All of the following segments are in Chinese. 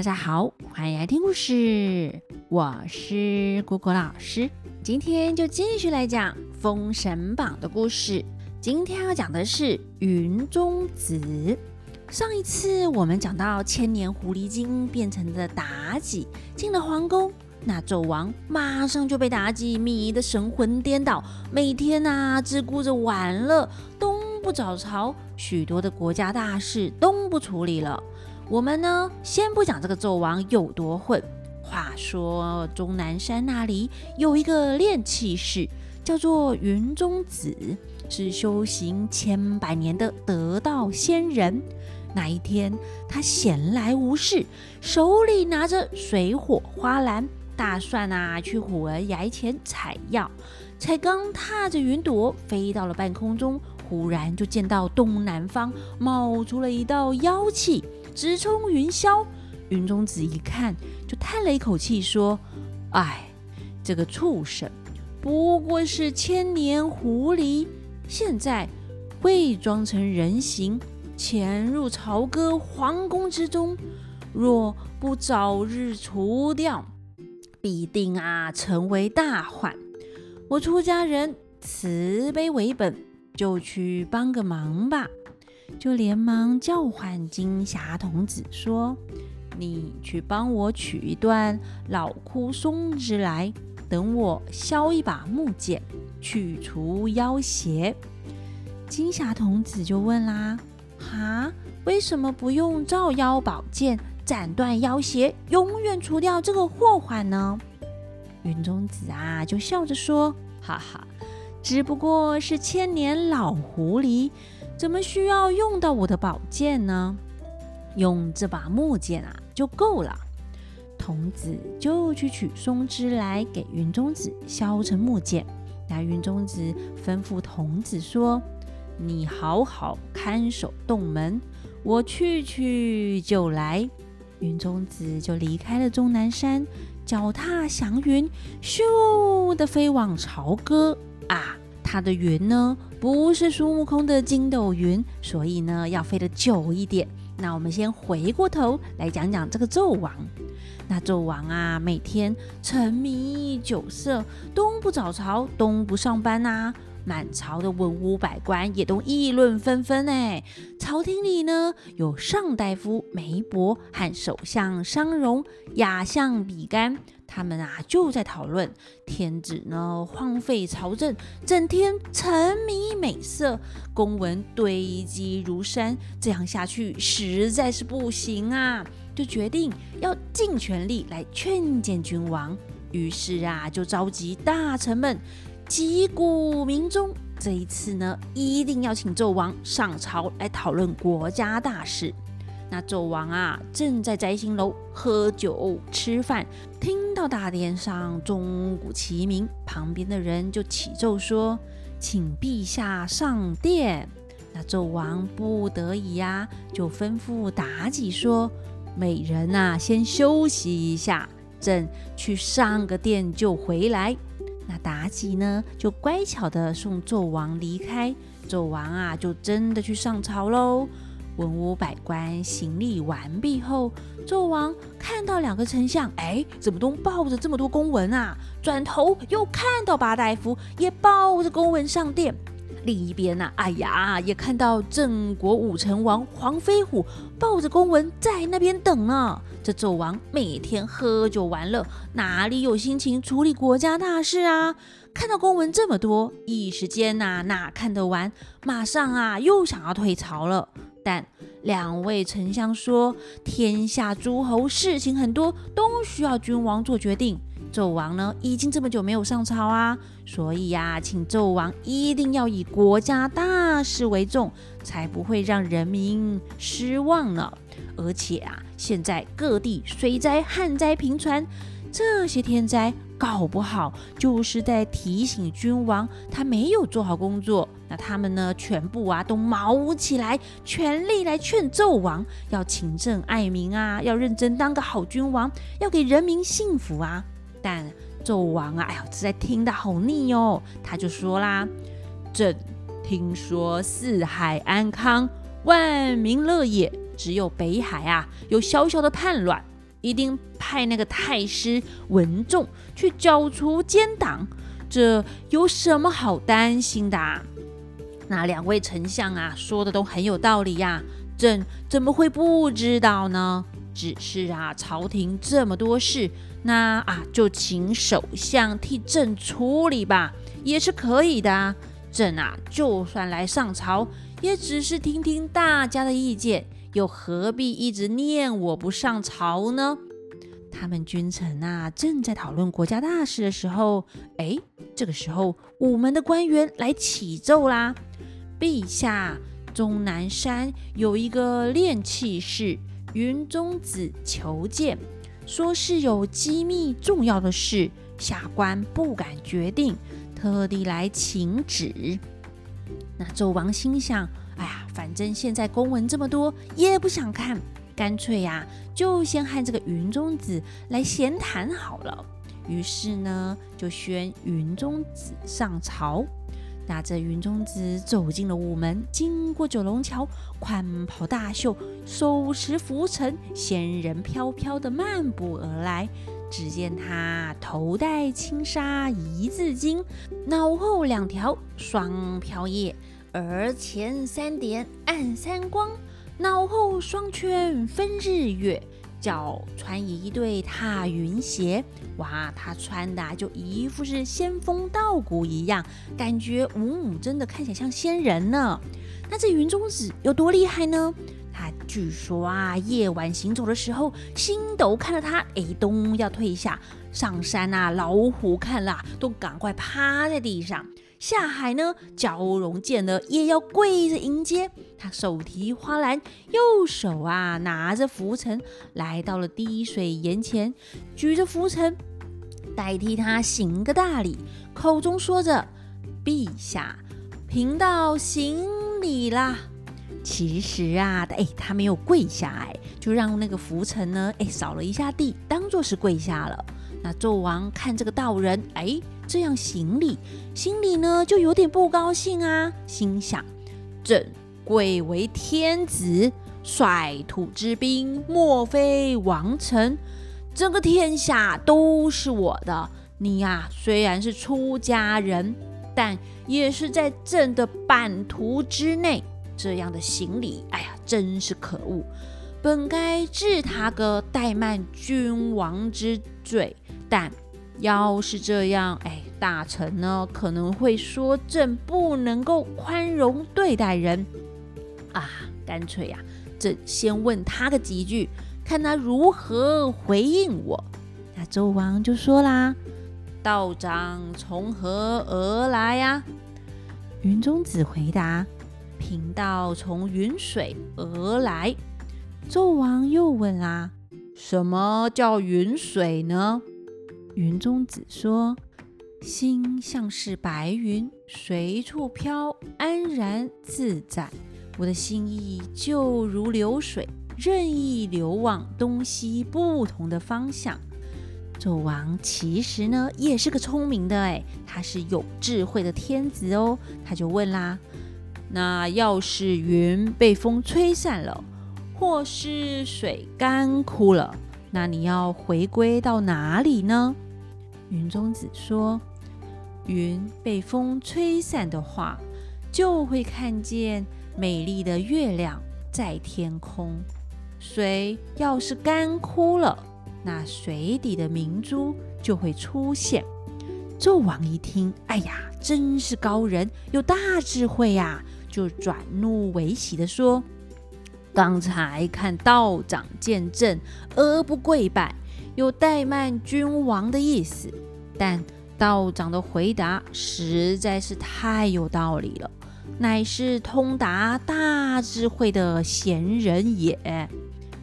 大家好，欢迎来听故事，我是果果老师。今天就继续来讲《封神榜》的故事。今天要讲的是云中子。上一次我们讲到千年狐狸精变成的妲己进了皇宫，那纣王马上就被妲己迷得神魂颠倒，每天呐只顾着玩乐，东不早朝，许多的国家大事都不处理了。我们呢，先不讲这个纣王有多混。话说终南山那里有一个炼气士，叫做云中子，是修行千百年的得道仙人。那一天，他闲来无事，手里拿着水火花篮，打算啊去虎儿崖前采药。才刚踏着云朵飞到了半空中，忽然就见到东南方冒出了一道妖气。直冲云霄，云中子一看，就叹了一口气，说：“哎，这个畜生不过是千年狐狸，现在伪装成人形，潜入朝歌皇宫之中。若不早日除掉，必定啊成为大患。我出家人慈悲为本，就去帮个忙吧。”就连忙叫唤金霞童子说：“你去帮我取一段老枯松枝来，等我削一把木剑，去除妖邪。”金霞童子就问啦：“哈，为什么不用照妖宝剑斩断妖邪，永远除掉这个祸患呢？”云中子啊，就笑着说：“哈哈，只不过是千年老狐狸。”怎么需要用到我的宝剑呢？用这把木剑啊就够了。童子就去取松枝来给云中子削成木剑。那云中子吩咐童子说：“你好好看守洞门，我去去就来。”云中子就离开了终南山，脚踏祥云，咻的飞往朝歌啊！它的云呢？不是孙悟空的筋斗云，所以呢要飞得久一点。那我们先回过头来讲讲这个纣王。那纣王啊，每天沉迷酒色，东不早朝，东不上班呐。满朝的文武百官也都议论纷纷哎。朝廷里呢，有上大夫梅伯和首相商容、亚相比干。他们啊就在讨论天子呢荒废朝政，整天沉迷美色，公文堆积如山，这样下去实在是不行啊！就决定要尽全力来劝谏君王。于是啊，就召集大臣们，击鼓鸣钟，这一次呢，一定要请纣王上朝来讨论国家大事。那纣王啊，正在摘星楼喝酒吃饭，听到大殿上钟鼓齐鸣，旁边的人就启奏说：“请陛下上殿。”那纣王不得已呀，就吩咐妲己说：“美人呐，先休息一下，朕去上个殿就回来。”那妲己呢，就乖巧的送纣王离开。纣王啊，就真的去上朝喽。文武百官行礼完毕后，纣王看到两个丞相，哎，怎么都抱着这么多公文啊？转头又看到八大夫也抱着公文上殿。另一边呢，哎呀，也看到郑国武成王黄飞虎抱着公文在那边等呢。这纣王每天喝酒玩乐，哪里有心情处理国家大事啊？看到公文这么多，一时间呐，哪看得完？马上啊，又想要退朝了。但两位丞相说，天下诸侯事情很多，都需要君王做决定。纣王呢，已经这么久没有上朝啊，所以呀，请纣王一定要以国家大事为重，才不会让人民失望呢。而且啊，现在各地水灾、旱灾频传，这些天灾。搞不好就是在提醒君王，他没有做好工作。那他们呢，全部啊都毛起来，全力来劝纣王要勤政爱民啊，要认真当个好君王，要给人民幸福啊。但纣王啊，哎呀，实在听得好腻哦，他就说啦：“朕听说四海安康，万民乐业，只有北海啊有小小的叛乱。”一定派那个太师文仲去剿除奸党，这有什么好担心的？那两位丞相啊，说的都很有道理呀，朕怎么会不知道呢？只是啊，朝廷这么多事，那啊，就请首相替朕处理吧，也是可以的。朕啊，就算来上朝，也只是听听大家的意见，又何必一直念我不上朝呢？他们君臣啊，正在讨论国家大事的时候，哎，这个时候午门的官员来启奏啦：陛下，终南山有一个炼器士云中子求见，说是有机密重要的事，下官不敢决定。特地来请旨。那纣王心想：哎呀，反正现在公文这么多，也不想看，干脆呀，就先和这个云中子来闲谈好了。于是呢，就宣云中子上朝。拿着云中子走进了午门，经过九龙桥，宽袍大袖，手持拂尘，仙人飘飘的漫步而来。只见他头戴轻纱一字巾，脑后两条双飘叶，额前三点暗三光，脑后双圈分日月，脚穿一对踏云鞋。哇，他穿的就一副是仙风道骨一样，感觉嗯，真的看起来像仙人呢。那这云中子有多厉害呢？他据说啊，夜晚行走的时候，星斗看到他，哎，咚要退下；上山啊，老虎看了都赶快趴在地上；下海呢，蛟龙见了也要跪着迎接。他手提花篮，右手啊拿着浮尘，来到了滴水岩前，举着浮尘代替他行个大礼，口中说着：“陛下，贫道行礼啦。”其实啊，哎，他没有跪下，哎，就让那个浮尘呢，哎，扫了一下地，当做是跪下了。那纣王看这个道人，哎，这样行礼，心里呢就有点不高兴啊，心想：朕贵为天子，率土之滨，莫非王臣，整个天下都是我的。你呀，虽然是出家人，但也是在朕的版图之内。这样的行礼，哎呀，真是可恶！本该治他个怠慢君王之罪，但要是这样，哎，大臣呢可能会说朕不能够宽容对待人啊！干脆呀，朕先问他个几句，看他如何回应我。那周王就说啦：“道长从何而来呀？”云中子回答。贫道从云水而来。纣王又问啦：“什么叫云水呢？”云中子说：“心像是白云，随处飘，安然自在。我的心意就如流水，任意流往东西不同的方向。”纣王其实呢也是个聪明的，哎，他是有智慧的天子哦。他就问啦。那要是云被风吹散了，或是水干枯了，那你要回归到哪里呢？云中子说：“云被风吹散的话，就会看见美丽的月亮在天空；水要是干枯了，那水底的明珠就会出现。”纣王一听，哎呀，真是高人，有大智慧呀！就转怒为喜的说：“刚才看道长见朕而不跪拜，有怠慢君王的意思。但道长的回答实在是太有道理了，乃是通达大智慧的贤人也。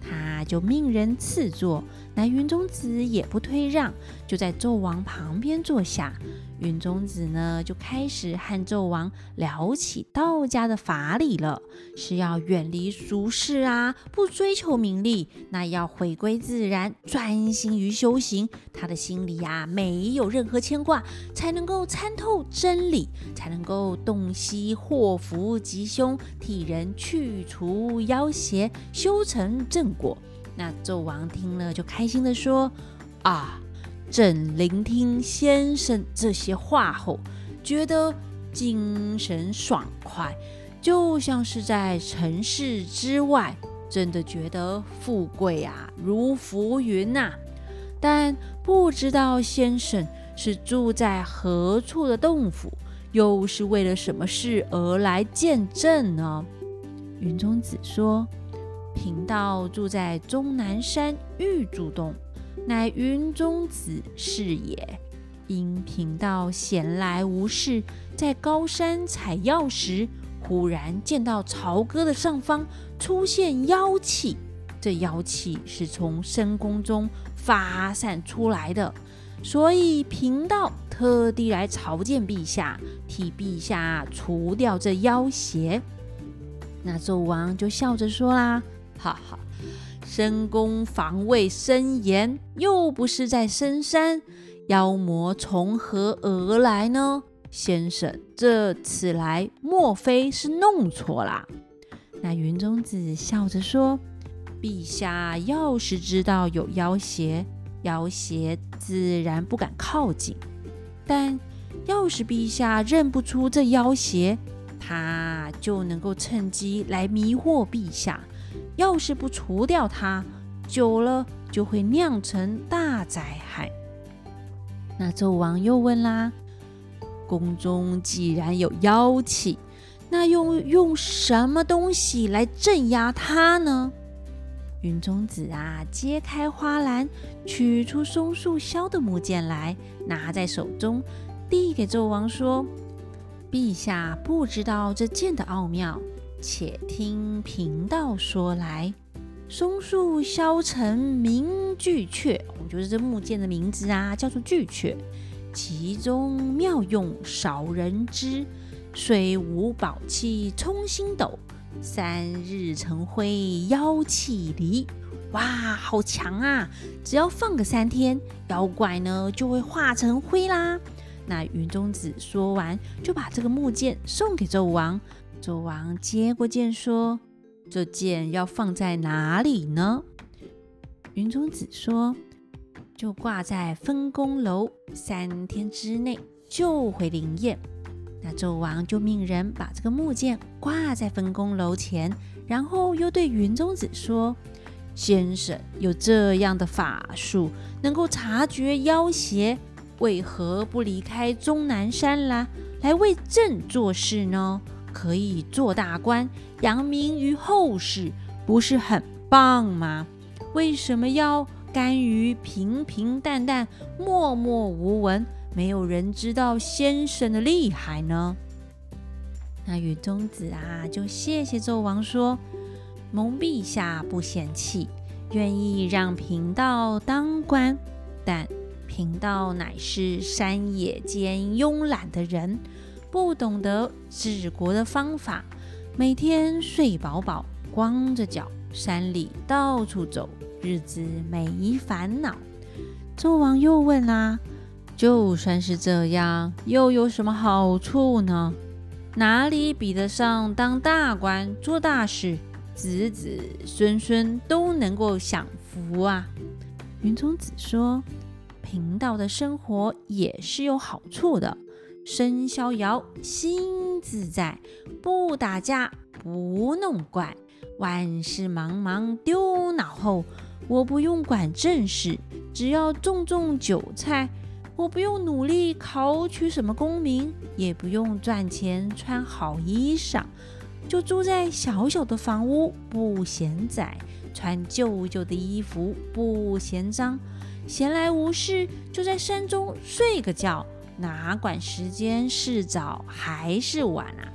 他就命人赐座，那云中子也不推让，就在纣王旁边坐下。”云中子呢，就开始和纣王聊起道家的法理了，是要远离俗世啊，不追求名利，那要回归自然，专心于修行。他的心里呀，没有任何牵挂，才能够参透真理，才能够洞悉祸福吉凶，替人去除妖邪，修成正果。那纣王听了就开心的说：“啊，朕聆听先生这些话后，觉得精神爽快，就像是在城市之外，真的觉得富贵啊如浮云呐。但不知道先生是住在何处的洞府，又是为了什么事而来见朕呢？”云中子说。贫道住在终南山玉柱洞，乃云中子是也。因贫道闲来无事，在高山采药时，忽然见到朝歌的上方出现妖气。这妖气是从深宫中发散出来的，所以贫道特地来朝见陛下，替陛下除掉这妖邪。那纣王就笑着说啦。哈哈，深宫防卫森严，又不是在深山，妖魔从何而来呢？先生这次来，莫非是弄错啦？那云中子笑着说：“陛下要是知道有妖邪，妖邪自然不敢靠近；但要是陛下认不出这妖邪，他就能够趁机来迷惑陛下。”要是不除掉它，久了就会酿成大灾害。那纣王又问啦：“宫中既然有妖气，那用用什么东西来镇压它呢？”云中子啊，揭开花篮，取出松树削的木剑来，拿在手中，递给纣王说：“陛下不知道这剑的奥妙。”且听贫道说来，松树削成名巨阙，我就是这木剑的名字啊，叫做巨阙。其中妙用少人知，虽无宝器冲星斗，三日成灰妖气离。哇，好强啊！只要放个三天，妖怪呢就会化成灰啦。那云中子说完，就把这个木剑送给纣王。纣王接过剑说：“这剑要放在哪里呢？”云中子说：“就挂在分宫楼，三天之内就会灵验。”那纣王就命人把这个木剑挂在分宫楼前，然后又对云中子说：“先生有这样的法术，能够察觉妖邪，为何不离开终南山啦，来为朕做事呢？”可以做大官，扬名于后世，不是很棒吗？为什么要甘于平平淡淡、默默无闻，没有人知道先生的厉害呢？那云中子啊，就谢谢纣王说：“蒙陛下不嫌弃，愿意让贫道当官，但贫道乃是山野间慵懒的人。”不懂得治国的方法，每天睡饱饱，光着脚，山里到处走，日子没烦恼。纣王又问啦：“就算是这样，又有什么好处呢？哪里比得上当大官、做大事，子子孙孙都能够享福啊？”云中子说：“贫道的生活也是有好处的。”身逍遥，心自在，不打架，不弄怪，万事茫茫丢脑后。我不用管正事，只要种种韭菜。我不用努力考取什么功名，也不用赚钱穿好衣裳，就住在小小的房屋，不嫌窄；穿旧旧的衣服，不嫌脏。闲来无事，就在山中睡个觉。哪管时间是早还是晚啊？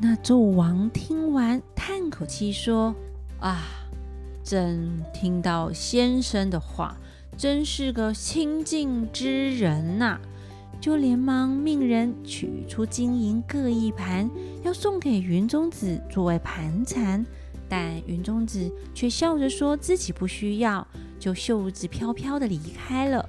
那纣王听完，叹口气说：“啊，朕听到先生的话，真是个清净之人呐！”就连忙命人取出金银各一盘，要送给云中子作为盘缠。但云中子却笑着说自己不需要，就袖子飘飘的离开了。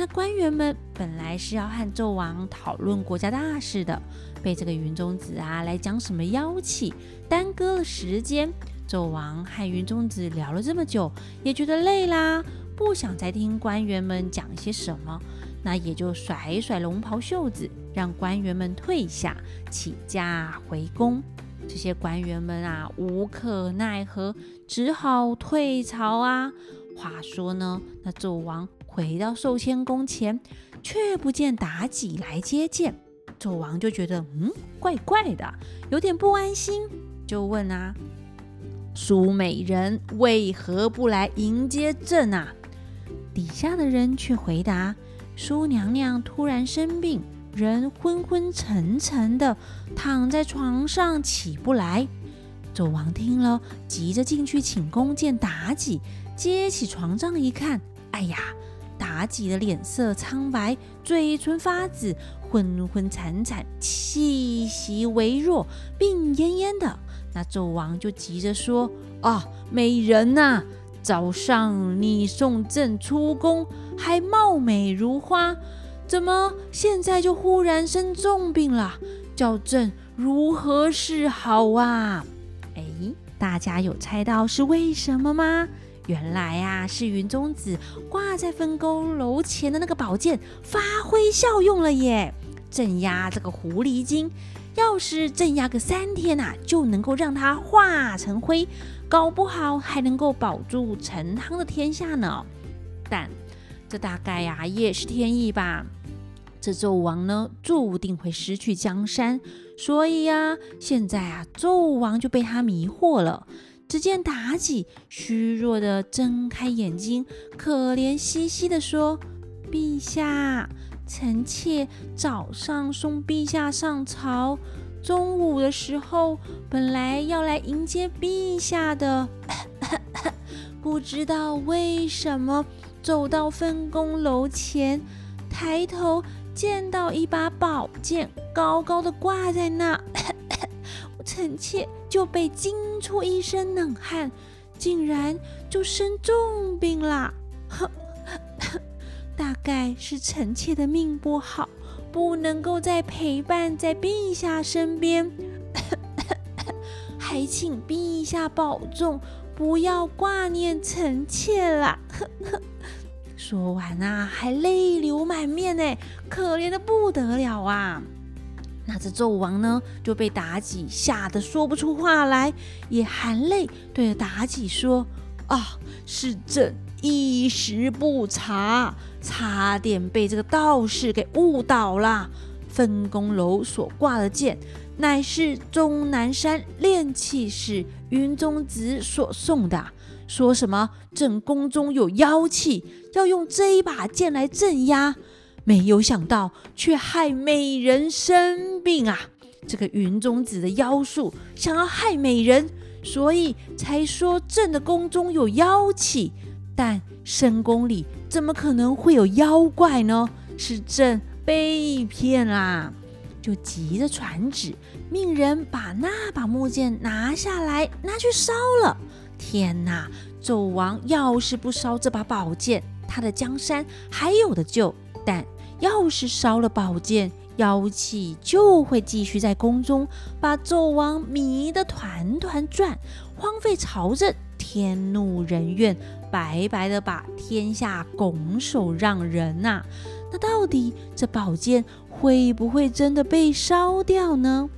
那官员们本来是要和纣王讨论国家大事的，被这个云中子啊来讲什么妖气，耽搁了时间。纣王和云中子聊了这么久，也觉得累啦，不想再听官员们讲些什么，那也就甩一甩龙袍袖子，让官员们退下，起驾回宫。这些官员们啊，无可奈何，只好退朝啊。话说呢，那纣王回到寿仙宫前，却不见妲己来接见。纣王就觉得嗯，怪怪的，有点不安心，就问啊：“苏美人为何不来迎接朕啊？”底下的人却回答：“苏娘娘突然生病。”人昏昏沉沉的躺在床上，起不来。纣王听了，急着进去请宫见妲己。接起床帐一看，哎呀，妲己的脸色苍白，嘴唇发紫，昏昏惨惨，气息微弱，病恹恹的。那纣王就急着说：“啊，美人呐，早上你送朕出宫，还貌美如花。”怎么现在就忽然生重病了？叫朕如何是好啊？哎，大家有猜到是为什么吗？原来啊，是云中子挂在分沟楼前的那个宝剑发挥效用了耶！镇压这个狐狸精，要是镇压个三天呐，就能够让它化成灰，搞不好还能够保住陈汤的天下呢。但这大概呀，也是天意吧。这纣王呢，注定会失去江山，所以呀，现在啊，纣王就被他迷惑了。只见妲己虚弱的睁开眼睛，可怜兮兮的说：“陛下，臣妾早上送陛下上朝，中午的时候本来要来迎接陛下的，不知道为什么走到分宫楼前，抬头。”见到一把宝剑高高的挂在那，臣妾就被惊出一身冷汗，竟然就生重病了。大概是臣妾的命不好，不能够再陪伴在陛下身边，还请陛下保重，不要挂念臣妾了。说完啊，还泪流满面呢，可怜的不得了啊！那这纣王呢，就被妲己吓得说不出话来，也含泪对着妲己说：“啊，是朕一时不察，差点被这个道士给误导了。分宫楼所挂的剑，乃是终南山炼气使云中子所送的。”说什么朕宫中有妖气，要用这一把剑来镇压，没有想到却害美人生病啊！这个云中子的妖术想要害美人，所以才说朕的宫中有妖气。但深宫里怎么可能会有妖怪呢？是朕被骗啦！就急着传旨，命人把那把木剑拿下来，拿去烧了。天哪！纣王要是不烧这把宝剑，他的江山还有的救；但要是烧了宝剑，妖气就会继续在宫中，把纣王迷得团团转，荒废朝政，天怒人怨，白白的把天下拱手让人呐！那到底这宝剑会不会真的被烧掉呢？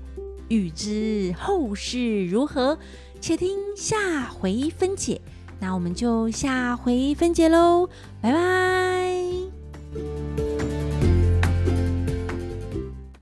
欲知后事如何？且听下回分解，那我们就下回分解喽，拜拜。